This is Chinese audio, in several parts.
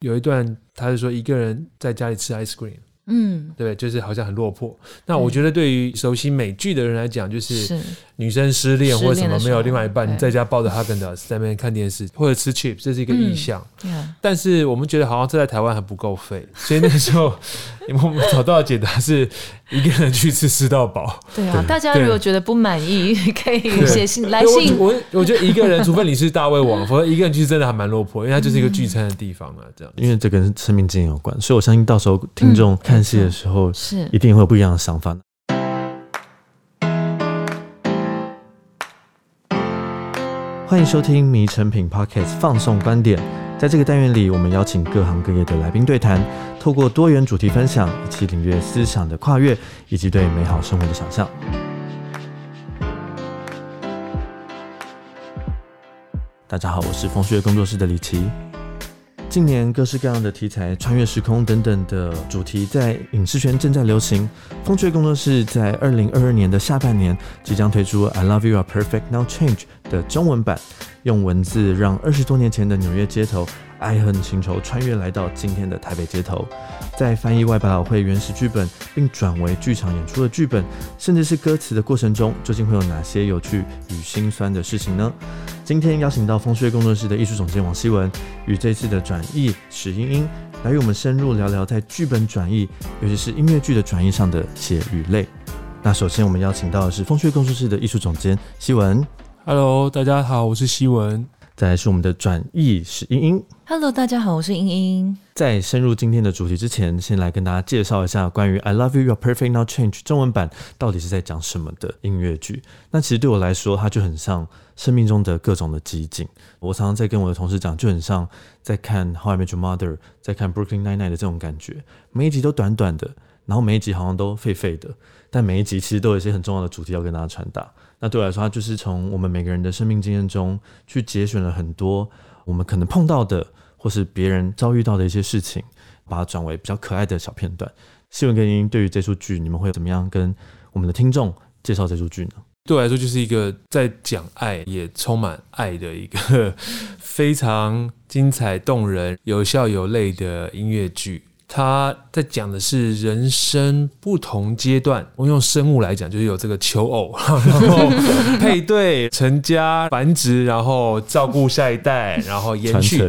有一段他是说一个人在家里吃 ice cream。嗯，对，就是好像很落魄。那我觉得对于熟悉美剧的人来讲，就是女生失恋或者什么没有另外一半，你在家抱着哈根达斯在那边看电视或者吃 chips，这是一个意象。嗯，但是我们觉得好像这在台湾还不够费，所以那个时候我们找到的解答是一个人去吃吃到饱。对啊，大家如果觉得不满意，可以写信来信。我我觉得一个人，除非你是大胃王，否则一个人去真的还蛮落魄，因为它就是一个聚餐的地方啊。这样，因为这跟生命经验有关，所以我相信到时候听众看。戏的时候是一定会有不一样的想法。欢迎收听《迷成品 Podcast》放送观点，在这个单元里，我们邀请各行各业的来宾对谈，透过多元主题分享，一起领略思想的跨越以及对美好生活的想象。大家好，我是风穴工作室的李琦。近年各式各样的题材，穿越时空等等的主题，在影视圈正在流行。风趣工作室在二零二二年的下半年，即将推出《I Love You Are Perfect Now Change》的中文版，用文字让二十多年前的纽约街头。爱恨情仇穿越来到今天的台北街头，在翻译外百老汇原始剧本并转为剧场演出的剧本，甚至是歌词的过程中，究竟会有哪些有趣与心酸的事情呢？今天邀请到风穴工作室的艺术总监王希文，与这次的转译史英英，来与我们深入聊聊在剧本转译，尤其是音乐剧的转译上的血与泪。那首先我们邀请到的是风穴工作室的艺术总监希文。Hello，大家好，我是希文。再来是我们的转译史英英。Hello，大家好，我是英英。在深入今天的主题之前，先来跟大家介绍一下关于《I Love You, You're Perfect Now Change》中文版到底是在讲什么的音乐剧。那其实对我来说，它就很像生命中的各种的集锦。我常常在跟我的同事讲，就很像在看《How I Met Your Mother》，在看《Brooklyn Nine-Nine》的这种感觉。每一集都短短的，然后每一集好像都废废的，但每一集其实都有一些很重要的主题要跟大家传达。那对我来说，它就是从我们每个人的生命经验中去节选了很多我们可能碰到的，或是别人遭遇到的一些事情，把它转为比较可爱的小片段。希文跟英对于这出剧，你们会怎么样跟我们的听众介绍这出剧呢？对我来说，就是一个在讲爱，也充满爱的一个 非常精彩动人、有笑有泪的音乐剧。他在讲的是人生不同阶段，我用生物来讲，就是有这个求偶，然后 配对、成家、繁殖，然后照顾下一代，然后延续。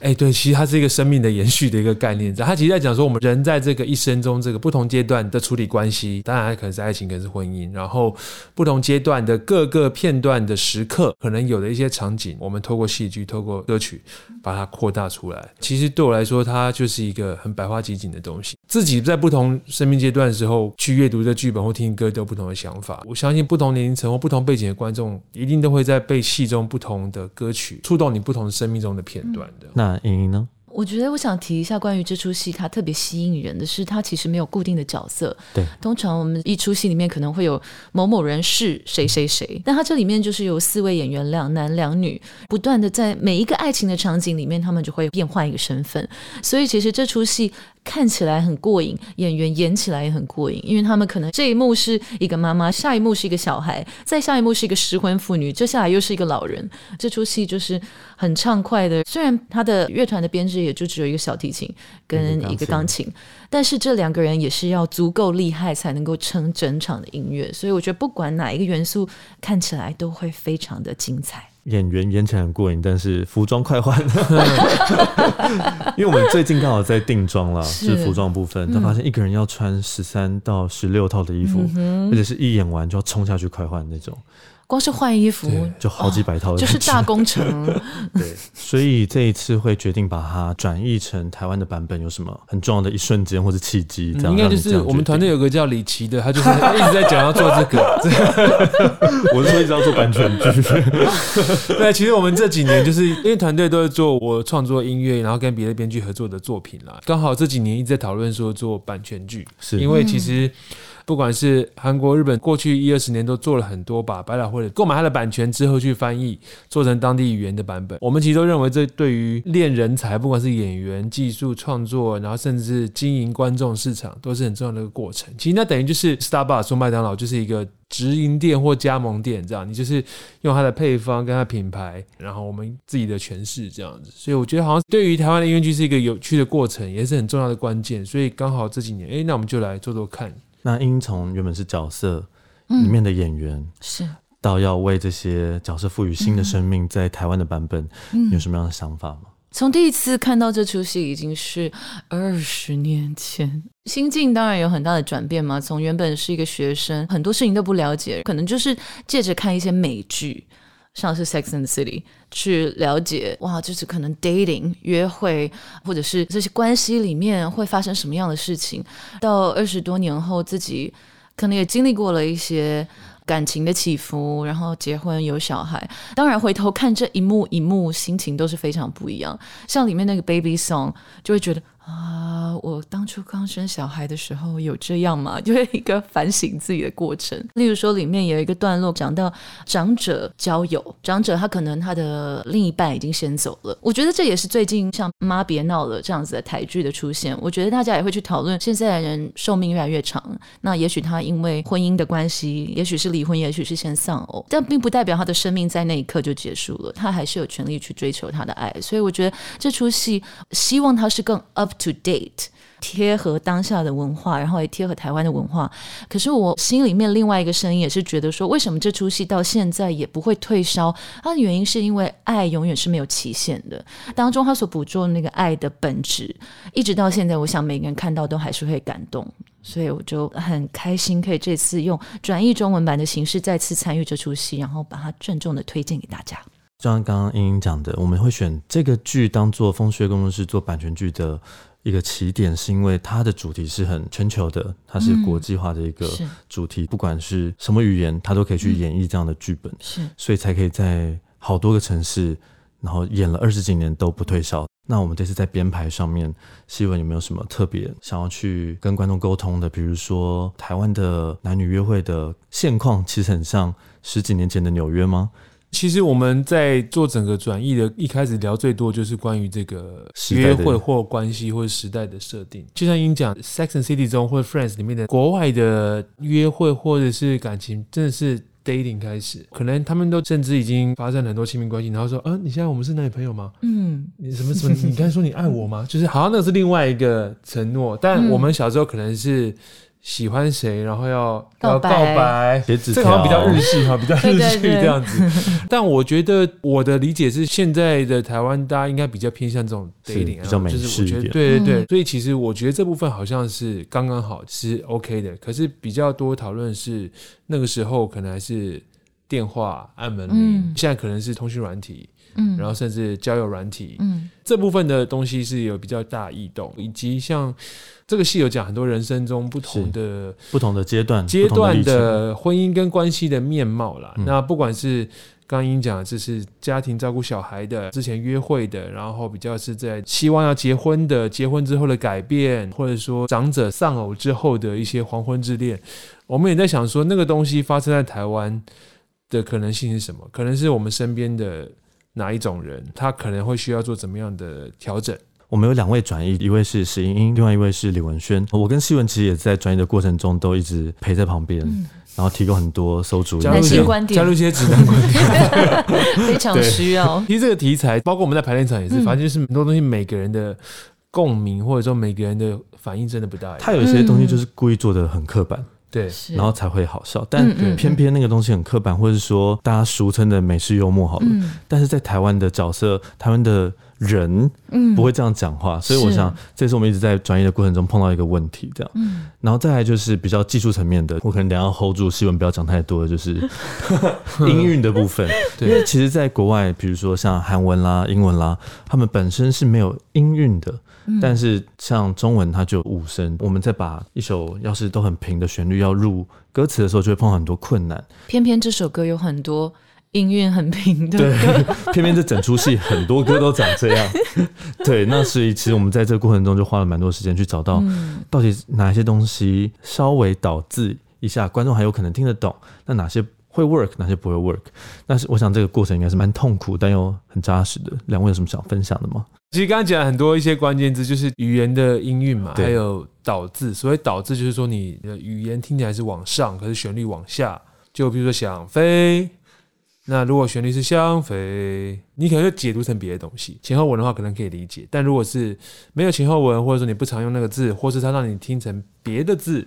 哎，对，其实它是一个生命的延续的一个概念。他其实在讲说，我们人在这个一生中，这个不同阶段的处理关系，当然可能是爱情，可能是婚姻，然后不同阶段的各个片段的时刻，可能有的一些场景，我们透过戏剧、透过歌曲，把它扩大出来。其实对我来说，它就是一个很百花集锦的东西，自己在不同生命阶段的时候去阅读这剧本或听歌，都有不同的想法。我相信不同年龄层或不同背景的观众，一定都会在被戏中不同的歌曲触动你不同生命中的片段的。那莹莹呢？我觉得我想提一下关于这出戏，它特别吸引人的是，它其实没有固定的角色。对，通常我们一出戏里面可能会有某某人是谁谁谁，但它这里面就是有四位演员，两男两女，不断的在每一个爱情的场景里面，他们就会变换一个身份。所以其实这出戏看起来很过瘾，演员演起来也很过瘾，因为他们可能这一幕是一个妈妈，下一幕是一个小孩，再下一幕是一个失婚妇女，接下来又是一个老人。这出戏就是很畅快的，虽然他的乐团的编制。也就只有一个小提琴跟一个钢琴，但是这两个人也是要足够厉害才能够撑整场的音乐，所以我觉得不管哪一个元素看起来都会非常的精彩。演员演起来很过瘾，但是服装快换，因为我们最近刚好在定妆啦，是服装部分，他发现一个人要穿十三到十六套的衣服，而且是一演完就要冲下去快换那种。光是换衣服就好几百套，就是大工程。对，所以这一次会决定把它转译成台湾的版本，有什么很重要的一瞬间或者契机？这样、嗯、应该就是我们团队有个叫李琦的，他就是一直在讲要做这个。我是说一直要做版权剧。对，其实我们这几年就是因为团队都是做我创作音乐，然后跟别的编剧合作的作品啦。刚好这几年一直在讨论说做版权剧，是因为其实。不管是韩国、日本，过去一二十年都做了很多把百老汇购买它的版权之后去翻译，做成当地语言的版本。我们其实都认为，这对于练人才，不管是演员、技术、创作，然后甚至经营观众市场，都是很重要的一个过程。其实那等于就是 Starbucks 说麦当劳就是一个直营店或加盟店这样，你就是用它的配方跟它品牌，然后我们自己的诠释这样子。所以我觉得好像对于台湾的音乐剧是一个有趣的过程，也是很重要的关键。所以刚好这几年，哎，那我们就来做做看。那英从原本是角色里面的演员，嗯、是到要为这些角色赋予新的生命，在台湾的版本，嗯、有什么样的想法吗？从第一次看到这出戏已经是二十年前，心境当然有很大的转变嘛。从原本是一个学生，很多事情都不了解，可能就是借着看一些美剧，像是《Sex and City》，去了解哇，就是可能 dating 约会，或者是这些关系里面会发生什么样的事情。到二十多年后，自己可能也经历过了一些。感情的起伏，然后结婚有小孩，当然回头看这一幕一幕，心情都是非常不一样。像里面那个 Baby Song，就会觉得。啊，我当初刚生小孩的时候有这样吗？就是一个反省自己的过程。例如说，里面有一个段落讲到长者交友，长者他可能他的另一半已经先走了。我觉得这也是最近像《妈别闹了》这样子的台剧的出现。我觉得大家也会去讨论，现在的人寿命越来越长，那也许他因为婚姻的关系，也许是离婚，也许是先丧偶，但并不代表他的生命在那一刻就结束了，他还是有权利去追求他的爱。所以我觉得这出戏希望他是更 up。To date，贴合当下的文化，然后也贴合台湾的文化。可是我心里面另外一个声音也是觉得说，为什么这出戏到现在也不会退烧？它的原因是因为爱永远是没有期限的。当中他所捕捉的那个爱的本质，一直到现在，我想每个人看到都还是会感动。所以我就很开心，可以这次用转译中文版的形式再次参与这出戏，然后把它郑重的推荐给大家。就像刚刚英英讲的，我们会选这个剧当做风穴工作室做版权剧的。一个起点是因为它的主题是很全球的，它是国际化的一个主题，嗯、不管是什么语言，它都可以去演绎这样的剧本，是，所以才可以在好多个城市，然后演了二十几年都不退烧。那我们这次在编排上面，希文有没有什么特别想要去跟观众沟通的？比如说台湾的男女约会的现况，其实很像十几年前的纽约吗？其实我们在做整个转译的，一开始聊最多就是关于这个约会或关系或者时代的设定。就像英讲《Sex and City》中或者《Friends》里面的国外的约会或者是感情，真的是 dating 开始，可能他们都甚至已经发生很多亲密关系，然后说：“啊，你现在我们是男女朋友吗？”嗯，你什么什么？你刚才说你爱我吗？就是好像那是另外一个承诺，但我们小时候可能是。喜欢谁，然后要要告白，这个好像比较日系哈，比较日系这样子。对对对但我觉得我的理解是，现在的台湾大家应该比较偏向这种 dating，比较美式一点。就是我觉得对对对，所以其实我觉得这部分好像是刚刚好是 OK 的。可是比较多讨论是那个时候可能还是电话按门铃，嗯、现在可能是通讯软体。嗯，然后甚至交友软体，嗯，这部分的东西是有比较大异动，以及像这个戏有讲很多人生中不同的不同的阶段阶段的婚姻跟关系的面貌啦。那不管是刚刚英讲，这是家庭照顾小孩的，之前约会的，然后比较是在希望要结婚的，结婚之后的改变，或者说长者丧偶之后的一些黄昏之恋，我们也在想说，那个东西发生在台湾的可能性是什么？可能是我们身边的。哪一种人，他可能会需要做怎么样的调整？我们有两位转译，一位是石英英，另外一位是李文轩。我跟希文其实也在转译的过程中都一直陪在旁边，嗯、然后提供很多馊主意，加入一些观点，加入一些指南观点，非常需要。其实这个题材，包括我们在排练场也是，反正就是很多东西，每个人的共鸣或者说每个人的反应真的不大一样。他有一些东西就是故意做的很刻板。对，然后才会好笑，但偏偏那个东西很刻板，或者是说大家俗称的美式幽默好了。嗯、但是在台湾的角色，台湾的人，不会这样讲话，嗯、所以我想，这是我们一直在转业的过程中碰到一个问题，这样。嗯、然后再来就是比较技术层面的，我可能等下 hold 住希文不要讲太多的，就是 音韵的部分。因为其实，在国外，比如说像韩文啦、英文啦，他们本身是没有音韵的。但是像中文，它就有五声。我们在把一首要是都很平的旋律要入歌词的时候，就会碰到很多困难。偏偏这首歌有很多音韵很平的，对，偏偏这整出戏很多歌都长这样。对，那所以其实我们在这个过程中就花了蛮多时间去找到到底哪些东西稍微导致一下，观众还有可能听得懂。那哪些会 work，哪些不会 work？但是我想这个过程应该是蛮痛苦，但又很扎实的。两位有什么想分享的吗？其实刚刚讲了很多一些关键字，就是语言的音韵嘛，还有导字。所谓导字，就是说你的语言听起来是往上，可是旋律往下就比如说想飞，那如果旋律是想飞，你可能就解读成别的东西。前后文的话可能可以理解，但如果是没有前后文，或者说你不常用那个字，或是它让你听成别的字，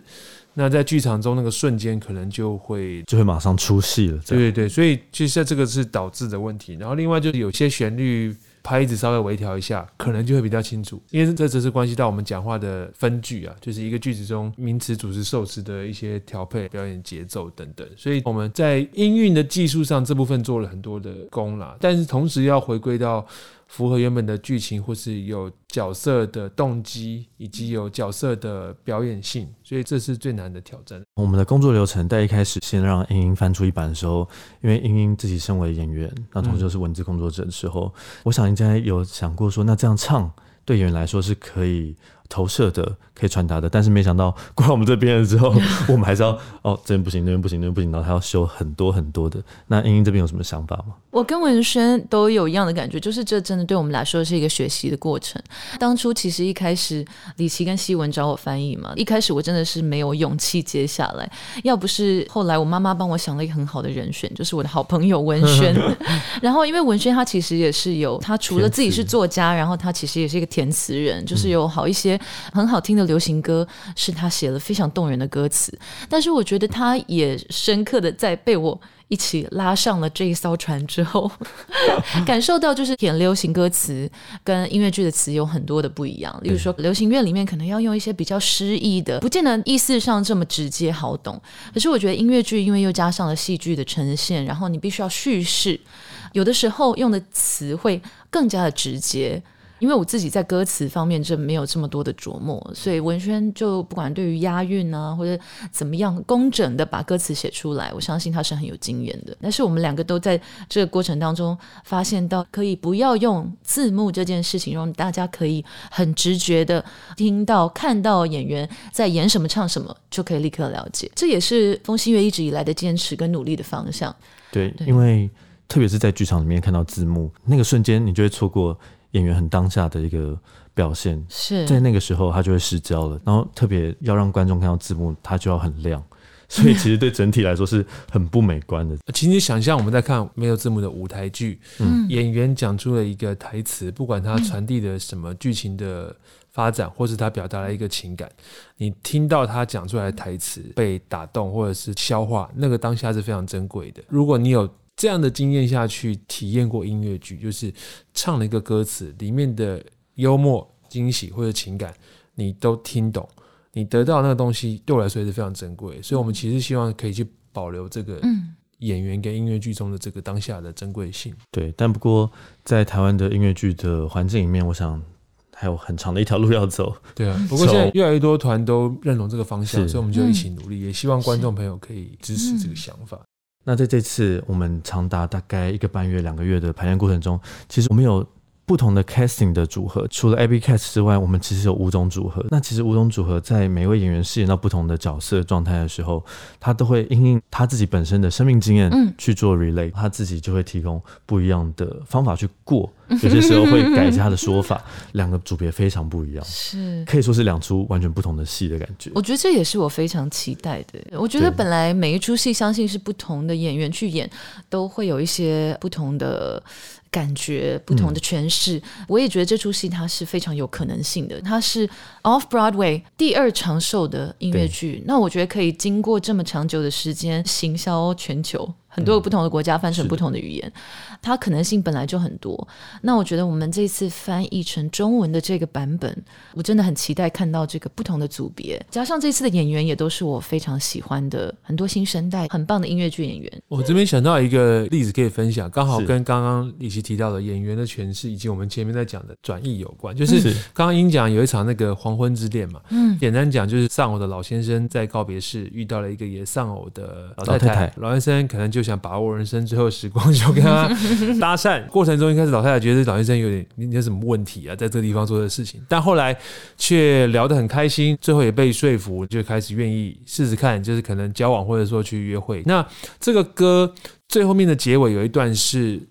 那在剧场中那个瞬间可能就会就会马上出戏了。对对对，所以其实这个是导致的问题。然后另外就是有些旋律。拍子稍微微调一下，可能就会比较清楚，因为这只是关系到我们讲话的分句啊，就是一个句子中名词、主词、受词的一些调配、表演节奏等等。所以我们在音韵的技术上这部分做了很多的功啦，但是同时要回归到。符合原本的剧情，或是有角色的动机，以及有角色的表演性，所以这是最难的挑战。我们的工作流程在一开始先让英英翻出一版的时候，因为英英自己身为演员，那同时又是文字工作者的时候，我想应该有想过说，那这样唱对演员来说是可以。投射的可以传达的，但是没想到过来我们这边了之后，我们还是要哦，这边不行，那边不行，那边不行，然后还要修很多很多的。那英英这边有什么想法吗？我跟文轩都有一样的感觉，就是这真的对我们来说是一个学习的过程。当初其实一开始李琦跟希文找我翻译嘛，一开始我真的是没有勇气接下来，要不是后来我妈妈帮我想了一个很好的人选，就是我的好朋友文轩。然后因为文轩他其实也是有，他除了自己是作家，然后他其实也是一个填词人，就是有好一些。很好听的流行歌是他写了非常动人的歌词，但是我觉得他也深刻的在被我一起拉上了这一艘船之后，感受到就是填流行歌词跟音乐剧的词有很多的不一样。例如说，流行乐里面可能要用一些比较诗意的，不见得意思上这么直接好懂。可是我觉得音乐剧因为又加上了戏剧的呈现，然后你必须要叙事，有的时候用的词会更加的直接。因为我自己在歌词方面就没有这么多的琢磨，所以文轩就不管对于押韵啊或者怎么样工整的把歌词写出来，我相信他是很有经验的。但是我们两个都在这个过程当中发现到，可以不要用字幕这件事情，让大家可以很直觉的听到、看到演员在演什么、唱什么，就可以立刻了解。这也是风信月一直以来的坚持跟努力的方向。对，对，因为特别是在剧场里面看到字幕那个瞬间，你就会错过。演员很当下的一个表现，是在那个时候他就会失焦了，然后特别要让观众看到字幕，他就要很亮，所以其实对整体来说是很不美观的。其实想象我们在看没有字幕的舞台剧，嗯，演员讲出了一个台词，不管他传递的什么剧情的发展，或是他表达了一个情感，你听到他讲出来的台词被打动或者是消化，那个当下是非常珍贵的。如果你有这样的经验下去，体验过音乐剧，就是唱了一个歌词里面的幽默、惊喜或者情感，你都听懂，你得到那个东西，对我来说也是非常珍贵。所以，我们其实希望可以去保留这个演员跟音乐剧中的这个当下的珍贵性。对，但不过在台湾的音乐剧的环境里面，我想还有很长的一条路要走。对啊，不过现在越来越多团都认同这个方向，所以我们就一起努力，也希望观众朋友可以支持这个想法。那在这次我们长达大概一个半月、两个月的排练过程中，其实我们有不同的 casting 的组合，除了 Abby Cast 之外，我们其实有五种组合。那其实五种组合在每位演员饰演到不同的角色状态的时候，他都会因应他自己本身的生命经验去做 relay，嗯，他自己就会提供不一样的方法去过。有些时候会改一下他的说法，两个组别非常不一样，是可以说是两出完全不同的戏的感觉。我觉得这也是我非常期待的。我觉得本来每一出戏，相信是不同的演员去演，都会有一些不同的感觉、不同的诠释。嗯、我也觉得这出戏它是非常有可能性的。它是 Off Broadway 第二长寿的音乐剧，那我觉得可以经过这么长久的时间行销全球。很多个不同的国家翻成不同的语言，嗯，它可能性本来就很多。那我觉得我们这次翻译成中文的这个版本，我真的很期待看到这个不同的组别，加上这次的演员也都是我非常喜欢的很多新生代很棒的音乐剧演员。我这边想到一个例子可以分享，刚好跟刚刚李琦提到的演员的诠释以及我们前面在讲的转译有关。就是刚刚英讲有一场那个黄昏之恋嘛，嗯，简单讲就是丧偶的老先生在告别式遇到了一个也丧偶的老太太，老太太，老先生可能就。就想把握人生最后时光，就跟他 搭讪。过程中，一开始老太太觉得老先生有点你有什么问题啊，在这个地方做的事情，但后来却聊得很开心，最后也被说服，就开始愿意试试看，就是可能交往或者说去约会。那这个歌最后面的结尾有一段是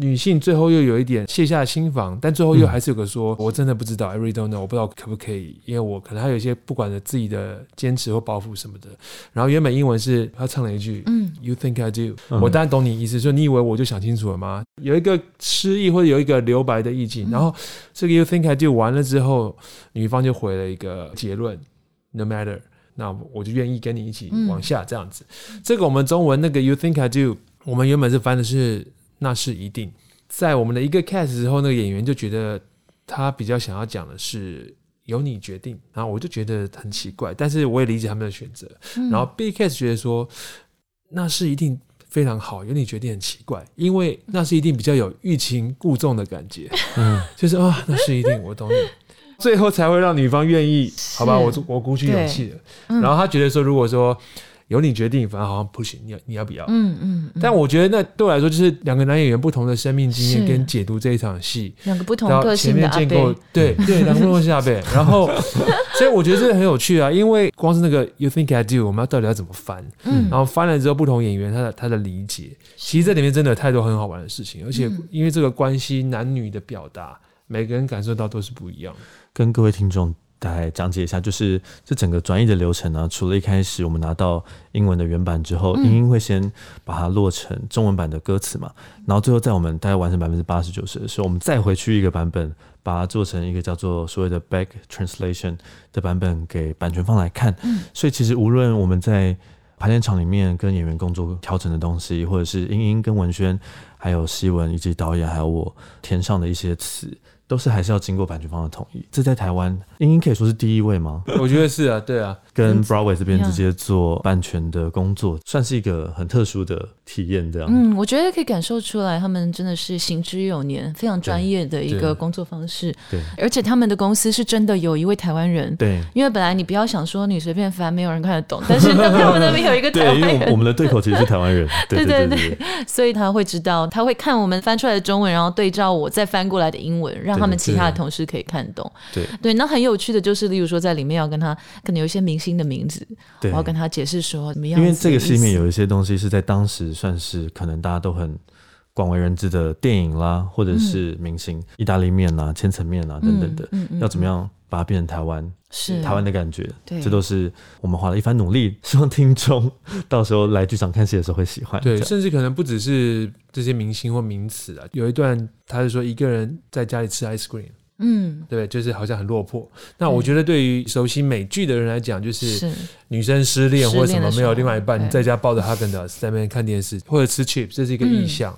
女性最后又有一点卸下心防，但最后又还是有个说：“嗯、我真的不知道，I really don't know，我不知道可不可以，因为我可能还有一些不管的自己的坚持或抱负什么的。”然后原本英文是他唱了一句：“嗯，You think I do？” 我当然懂你意思，说你以为我就想清楚了吗？有一个失意或者有一个留白的意境。然后这个 “You think I do” 完了之后，女方就回了一个结论：“No matter，那我就愿意跟你一起往下这样子。嗯”这个我们中文那个 “You think I do”，我们原本是翻的是。那是一定，在我们的一个 cast 之后，那个演员就觉得他比较想要讲的是由你决定，然后我就觉得很奇怪，但是我也理解他们的选择。然后 B cast 觉得说那是一定非常好，由你决定很奇怪，因为那是一定比较有欲擒故纵的感觉，嗯，就是啊，那是一定，我懂你，最后才会让女方愿意，好吧，我我鼓起勇气了。然后他觉得说，如果说。由你决定，反正好像不行，你要你要不要？嗯嗯。但我觉得那对我来说，就是两个男演员不同的生命经验跟解读这一场戏，两个不同个性的阿伯，对 对，两个不同的阿伯。然后，所以我觉得这个很有趣啊，因为光是那个 You think I do，我们要到底要怎么翻？嗯。然后翻了之后，不同演员他的他的理解，其实这里面真的有太多很好玩的事情，而且因为这个关系男女的表达，每个人感受到都是不一样。跟各位听众。大概讲解一下，就是这整个转译的流程呢。除了一开始我们拿到英文的原版之后，英英会先把它落成中文版的歌词嘛，然后最后在我们大概完成百分之八十九十的时候，我们再回去一个版本，把它做成一个叫做所谓的 back translation 的版本给版权方来看。所以其实无论我们在排练场里面跟演员工作调整的东西，或者是英英跟文轩，还有戏文以及导演还有我填上的一些词。都是还是要经过版权方的同意。这在台湾，英英可以说是第一位吗？我觉得是啊，对啊，跟 Broadway 这边直接做版权的工作，算是一个很特殊的体验。这样，嗯，我觉得可以感受出来，他们真的是行之有年，非常专业的一个工作方式。对，而且他们的公司是真的有一位台湾人。对，因为本来你不要想说你随便翻，没有人看得懂，但是他们那边有一个台湾人，因为我们的对口其实是台湾人。对对对，所以他会知道，他会看我们翻出来的中文，然后对照我再翻过来的英文，让。他们其他的同事可以看懂，对对，那很有趣的就是，例如说在里面要跟他可能有一些明星的名字，对，然后跟他解释说怎么样。因为这个戏里面有一些东西是在当时算是可能大家都很广为人知的电影啦，或者是明星，意大利面啊、千层面啊等等的，要怎么样把它变成台湾，是台湾的感觉，对，这都是我们花了一番努力，希望听众 到时候来剧场看戏的时候会喜欢。对，甚至可能不只是这些明星或名词啊，有一段他是说一个人在家里吃 ice cream。嗯，对，就是好像很落魄。那我觉得对于熟悉美剧的人来讲，就是女生失恋或者什么没有另外一半，你在家抱着哈根达斯在那边看电视或者吃 chips，这是一个意象。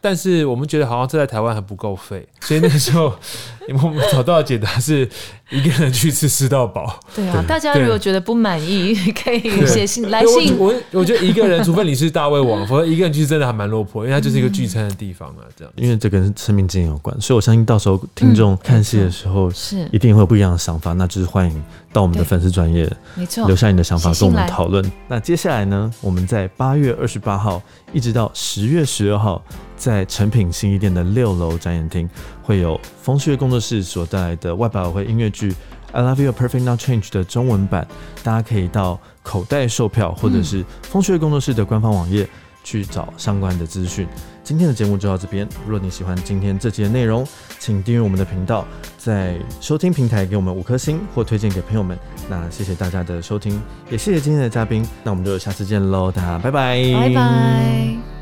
但是我们觉得好像这在台湾还不够费，所以那个时候 我们找到的解答是。一个人去吃吃到饱。对啊，大家如果觉得不满意，可以写信来信。我我觉得一个人，除非你是大胃王，否则一个人去真的还蛮落魄，因为它就是一个聚餐的地方啊。这样，因为这跟生命经验有关，所以我相信到时候听众看戏的时候，是。一定会有不一样的想法。那就是欢迎到我们的粉丝专业，没错，留下你的想法跟我们讨论。那接下来呢，我们在八月二十八号一直到十月十二号，在诚品新一店的六楼展演厅，会有风趣工作室所带来的外百老汇音乐剧《I Love You Perfect Not Change》的中文版，大家可以到口袋售票，或者是风趣工作室的官方网页去找相关的资讯。今天的节目就到这边，如果你喜欢今天这期的内容，请订阅我们的频道，在收听平台给我们五颗星或推荐给朋友们。那谢谢大家的收听，也谢谢今天的嘉宾，那我们就下次见喽，大家拜拜，拜拜。